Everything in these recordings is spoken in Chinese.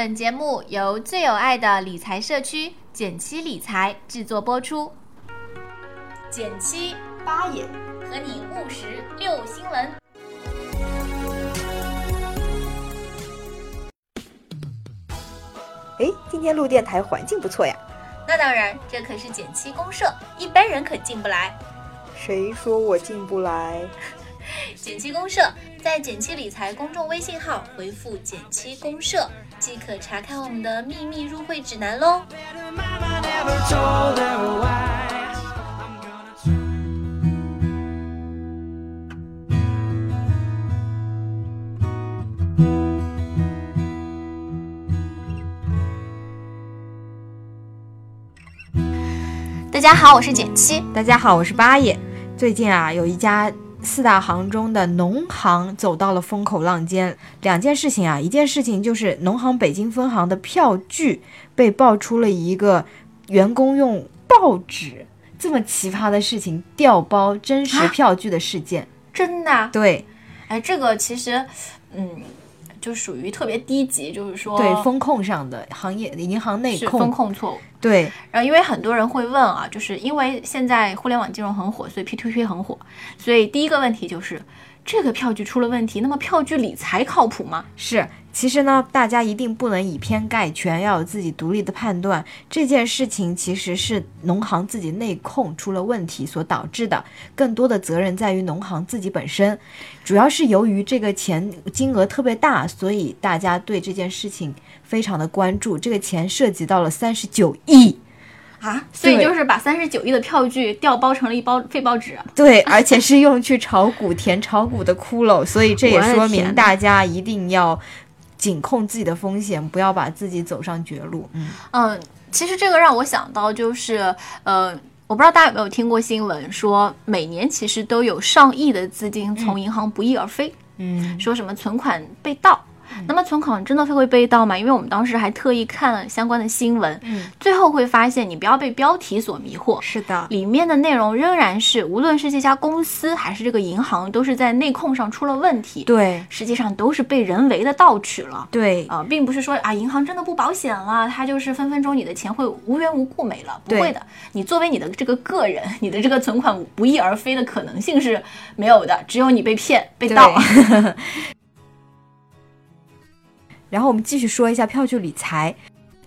本节目由最有爱的理财社区简七理财制作播出。减七八爷和你务实六新闻。哎，今天录电台环境不错呀。那当然，这可是减七公社，一般人可进不来。谁说我进不来？减七公社在减七理财公众微信号回复“减七公社”，即可查看我们的秘密入会指南喽。大家好，我是减七。大家好，我是八爷。最近啊，有一家四大行中的农行走到了风口浪尖。两件事情啊，一件事情就是农行北京分行的票据被爆出了一个员工用报纸这么奇葩的事情调包真实票据的事件。真的？对，哎，这个其实，嗯。就属于特别低级，就是说对风控上的行业银行内控风控错误。对，然后因为很多人会问啊，就是因为现在互联网金融很火，所以 P to P 很火，所以第一个问题就是这个票据出了问题，那么票据理财靠谱吗？是。其实呢，大家一定不能以偏概全，要有自己独立的判断。这件事情其实是农行自己内控出了问题所导致的，更多的责任在于农行自己本身。主要是由于这个钱金额特别大，所以大家对这件事情非常的关注。这个钱涉及到了三十九亿啊，所以就是把三十九亿的票据调包成了一包废报纸。对，而且是用去炒股填炒股的窟窿，所以这也说明大家一定要。紧控自己的风险，不要把自己走上绝路。嗯嗯，其实这个让我想到，就是呃，我不知道大家有没有听过新闻，说每年其实都有上亿的资金从银行不翼而飞。嗯，说什么存款被盗。那么存款真的会被盗吗？因为我们当时还特意看了相关的新闻，嗯，最后会发现你不要被标题所迷惑，是的，里面的内容仍然是，无论是这家公司还是这个银行，都是在内控上出了问题，对，实际上都是被人为的盗取了，对，啊，并不是说啊银行真的不保险了，它就是分分钟你的钱会无缘无故没了，不会的，你作为你的这个个人，你的这个存款不翼而飞的可能性是没有的，只有你被骗被盗。然后我们继续说一下票据理财，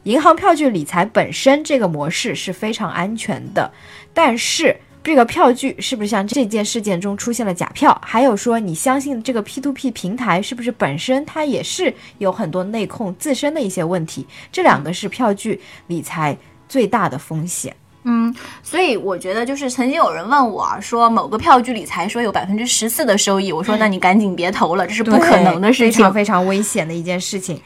银行票据理财本身这个模式是非常安全的，但是这个票据是不是像这件事件中出现了假票？还有说你相信这个 P to P 平台是不是本身它也是有很多内控自身的一些问题？这两个是票据理财最大的风险。嗯，所以我觉得就是曾经有人问我说某个票据理财说有百分之十四的收益，我说那你赶紧别投了，这是不可能的事情，非常非常危险的一件事情。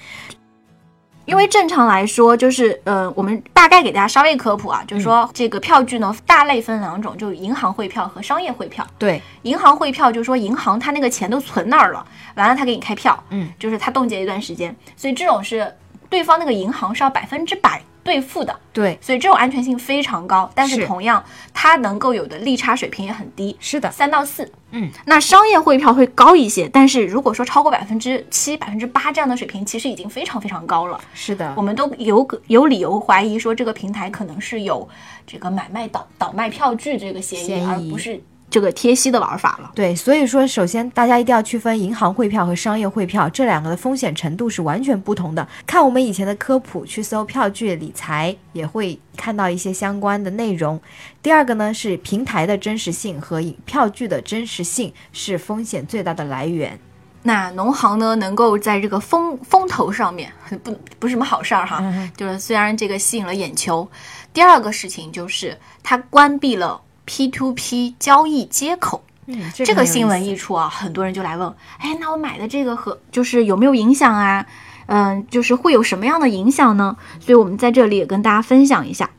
因为正常来说，就是呃，我们大概给大家稍微科普啊，就是说这个票据呢大类分两种，就银行汇票和商业汇票。对，银行汇票就是说银行它那个钱都存那儿了，完了他给你开票，嗯，就是他冻结一段时间，所以这种是对方那个银行是要百分之百。兑付的，对，所以这种安全性非常高，但是同样它能够有的利差水平也很低，是的，三到四，嗯，那商业汇票会高一些，但是如果说超过百分之七、百分之八这样的水平，其实已经非常非常高了，是的，我们都有有理由怀疑说这个平台可能是有这个买卖倒倒卖票据这个嫌疑，而不是。这个贴息的玩法了，对，所以说首先大家一定要区分银行汇票和商业汇票这两个的风险程度是完全不同的。看我们以前的科普，去搜票据理财也会看到一些相关的内容。第二个呢是平台的真实性和票据的真实性是风险最大的来源。那农行呢能够在这个风风头上面不不是什么好事儿哈，就是虽然这个吸引了眼球，第二个事情就是它关闭了。P to P 交易接口，嗯，这个新闻一出啊，很多人就来问，哎，那我买的这个和就是有没有影响啊？嗯，就是会有什么样的影响呢？所以我们在这里也跟大家分享一下。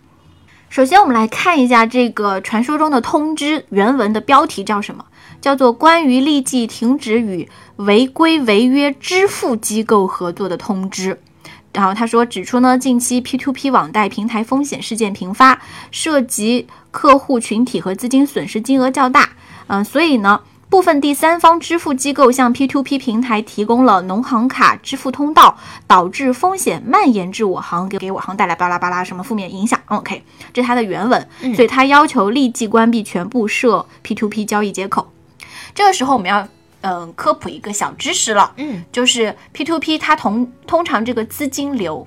首先，我们来看一下这个传说中的通知原文的标题叫什么？叫做《关于立即停止与违规违约支付机构合作的通知》。然后他说，指出呢，近期 P2P 网贷平台风险事件频发，涉及客户群体和资金损失金额较大，嗯，所以呢，部分第三方支付机构向 P2P 平台提供了农行卡支付通道，导致风险蔓延至我行，给给我行带来巴拉巴拉什么负面影响。OK，这是它的原文，所以它要求立即关闭全部涉 P2P 交易接口。这个时候我们要嗯科普一个小知识了，嗯，就是 P to P 它同通常这个资金流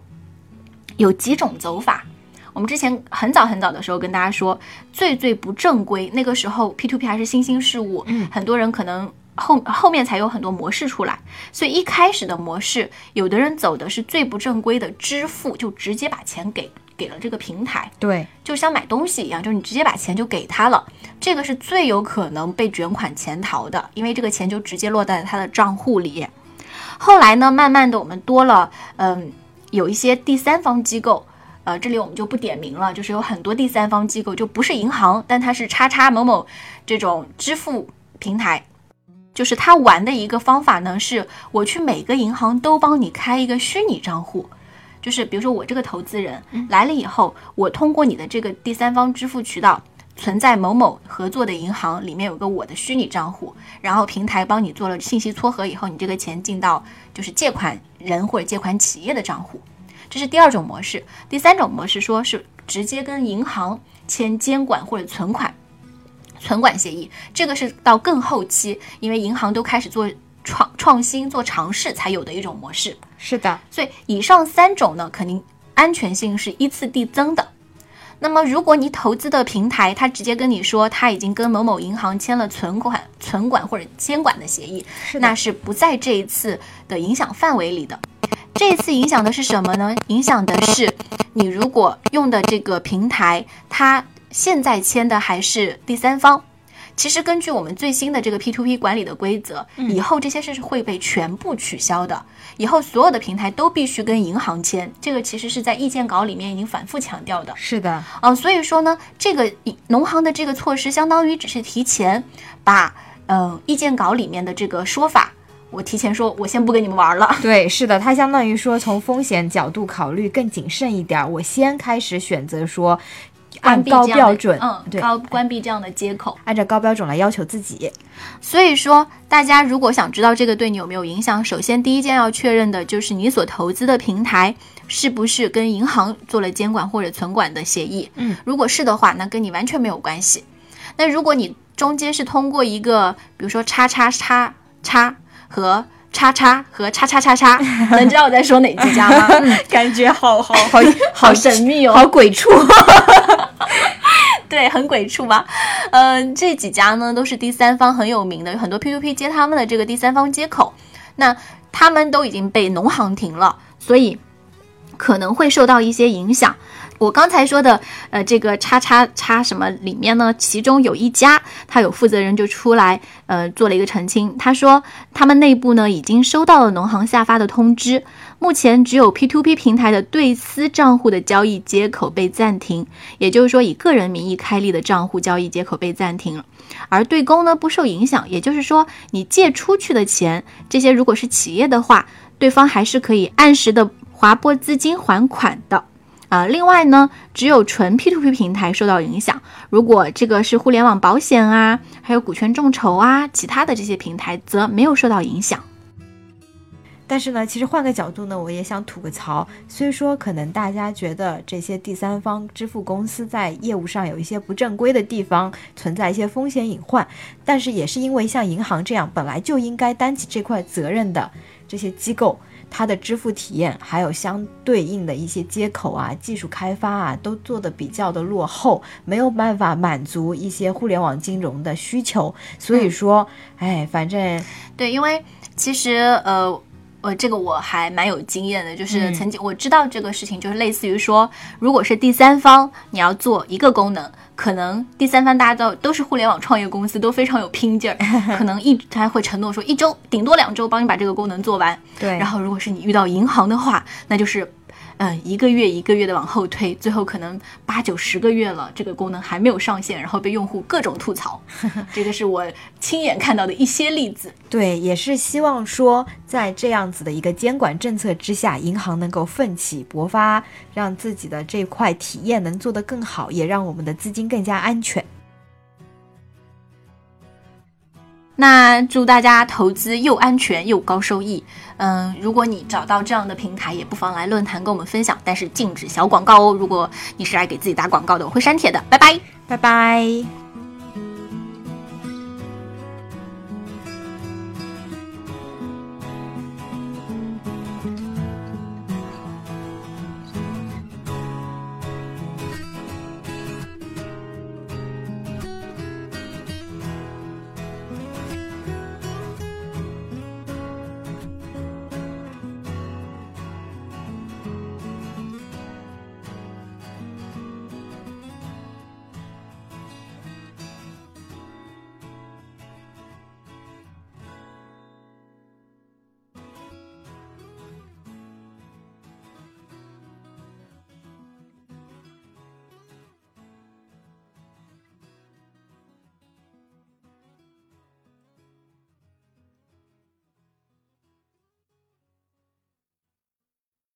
有几种走法。我们之前很早很早的时候跟大家说，最最不正规，那个时候 P to P 还是新兴事物，嗯。很多人可能后后面才有很多模式出来，所以一开始的模式，有的人走的是最不正规的支付，就直接把钱给给了这个平台，对，就像买东西一样，就是你直接把钱就给他了，这个是最有可能被卷款潜逃的，因为这个钱就直接落在他的账户里。后来呢，慢慢的我们多了，嗯，有一些第三方机构，呃，这里我们就不点名了，就是有很多第三方机构，就不是银行，但它是叉叉某某这种支付平台。就是他玩的一个方法呢，是我去每个银行都帮你开一个虚拟账户，就是比如说我这个投资人来了以后，我通过你的这个第三方支付渠道存在某某合作的银行里面有个我的虚拟账户，然后平台帮你做了信息撮合以后，你这个钱进到就是借款人或者借款企业的账户，这是第二种模式。第三种模式说是直接跟银行签监管或者存款存管协议，这个是到更后期，因为银行都开始做创创新、做尝试才有的一种模式。是的，所以以上三种呢，肯定安全性是依次递增的。那么，如果你投资的平台，它直接跟你说他已经跟某某银行签了存款、存管或者监管的协议，是那是不在这一次的影响范围里的。这一次影响的是什么呢？影响的是你如果用的这个平台，它现在签的还是第三方。其实根据我们最新的这个 P2P 管理的规则，以后这些事是会被全部取消的。以后所有的平台都必须跟银行签，这个其实是在意见稿里面已经反复强调的。是的，哦，所以说呢，这个农行的这个措施，相当于只是提前把嗯、呃意见稿里面的这个说法，我提前说，我先不跟你们玩了。对，是的，它相当于说从风险角度考虑更谨慎一点儿，我先开始选择说按高标准，嗯，对，高关闭这样的接口。按照高标准来要求自己。所以说，大家如果想知道这个对你有没有影响，首先第一件要确认的就是你所投资的平台是不是跟银行做了监管或者存管的协议。嗯，如果是的话，那跟你完全没有关系。那如果你中间是通过一个，比如说叉叉叉叉和叉叉和叉叉叉叉，能知道我在说哪几家吗？嗯 感觉好好 好好神秘哦，好鬼畜，对，很鬼畜吧？嗯、这几家呢都是第三方很有名的，有很多 P2P 接他们的这个第三方接口，那他们都已经被农行停了，所以可能会受到一些影响。我刚才说的，呃，这个叉叉叉什么里面呢，其中有一家，他有负责人就出来，呃，做了一个澄清。他说，他们内部呢已经收到了农行下发的通知，目前只有 P2P 平台的对私账户的交易接口被暂停，也就是说，以个人名义开立的账户交易接口被暂停了，而对公呢不受影响。也就是说，你借出去的钱，这些如果是企业的话，对方还是可以按时的划拨资金还款的。啊、另外呢，只有纯 P to P 平台受到影响。如果这个是互联网保险啊，还有股权众筹啊，其他的这些平台则没有受到影响。但是呢，其实换个角度呢，我也想吐个槽。虽说可能大家觉得这些第三方支付公司在业务上有一些不正规的地方，存在一些风险隐患，但是也是因为像银行这样本来就应该担起这块责任的这些机构，它的支付体验还有相对应的一些接口啊、技术开发啊，都做得比较的落后，没有办法满足一些互联网金融的需求。所以说，哎，反正对，因为其实呃。呃，这个我还蛮有经验的，就是嗯。曾经我知道这个事情，就是类似于说，如果是第三方，你要做一个功能，可能第三方大家都都是互联网创业公司，都非常有拼劲儿，可能一他会承诺说一周顶多两周帮你把这个功能做完，对，然后如果是你遇到银行的话，那就是，嗯、一个月一个月的往后推，最后可能八九十个月了，这个功能还没有上线，然后被用户各种吐槽。这个是我亲眼看到的一些例子。对，也是希望说，在这样子的一个监管政策之下，银行能够奋起勃发，让自己的这块体验能做得更好，也让我们的资金更加安全。那祝大家投资又安全又高收益。嗯，如果你找到这样的平台，也不妨来论坛跟我们分享，但是禁止小广告哦。如果你是来给自己打广告的，我会删帖的。拜拜，拜拜。